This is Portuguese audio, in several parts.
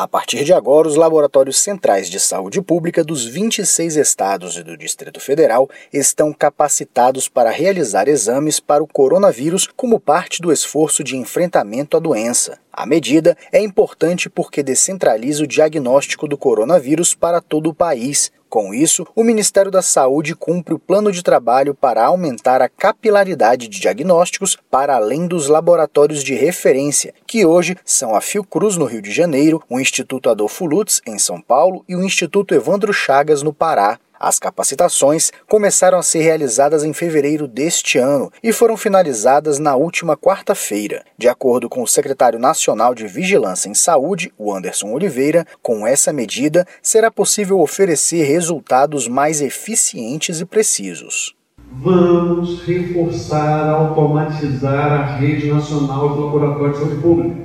A partir de agora, os laboratórios centrais de saúde pública dos 26 estados e do Distrito Federal estão capacitados para realizar exames para o coronavírus como parte do esforço de enfrentamento à doença. A medida é importante porque descentraliza o diagnóstico do coronavírus para todo o país, com isso, o Ministério da Saúde cumpre o plano de trabalho para aumentar a capilaridade de diagnósticos para além dos laboratórios de referência, que hoje são a Fiocruz no Rio de Janeiro, o Instituto Adolfo Lutz em São Paulo e o Instituto Evandro Chagas no Pará. As capacitações começaram a ser realizadas em fevereiro deste ano e foram finalizadas na última quarta-feira. De acordo com o secretário nacional de Vigilância em Saúde, o Anderson Oliveira, com essa medida será possível oferecer resultados mais eficientes e precisos. Vamos reforçar, automatizar a rede nacional de laboratórios de saúde pública.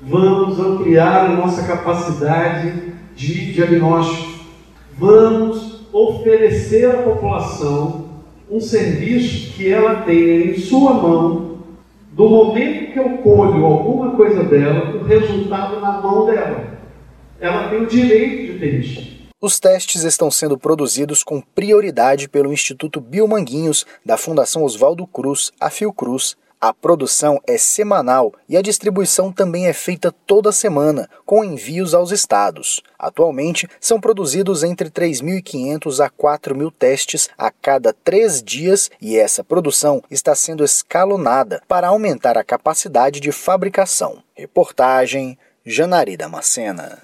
Vamos ampliar a nossa capacidade de diagnóstico. Vamos oferecer à população um serviço que ela tenha em sua mão, do momento que eu colho alguma coisa dela, o resultado na mão dela. Ela tem o direito de ter isso. Os testes estão sendo produzidos com prioridade pelo Instituto Biomanguinhos da Fundação Oswaldo Cruz, a Fiocruz, a produção é semanal e a distribuição também é feita toda semana, com envios aos estados. Atualmente, são produzidos entre 3.500 a 4.000 testes a cada três dias e essa produção está sendo escalonada para aumentar a capacidade de fabricação. Reportagem Janari Damascena.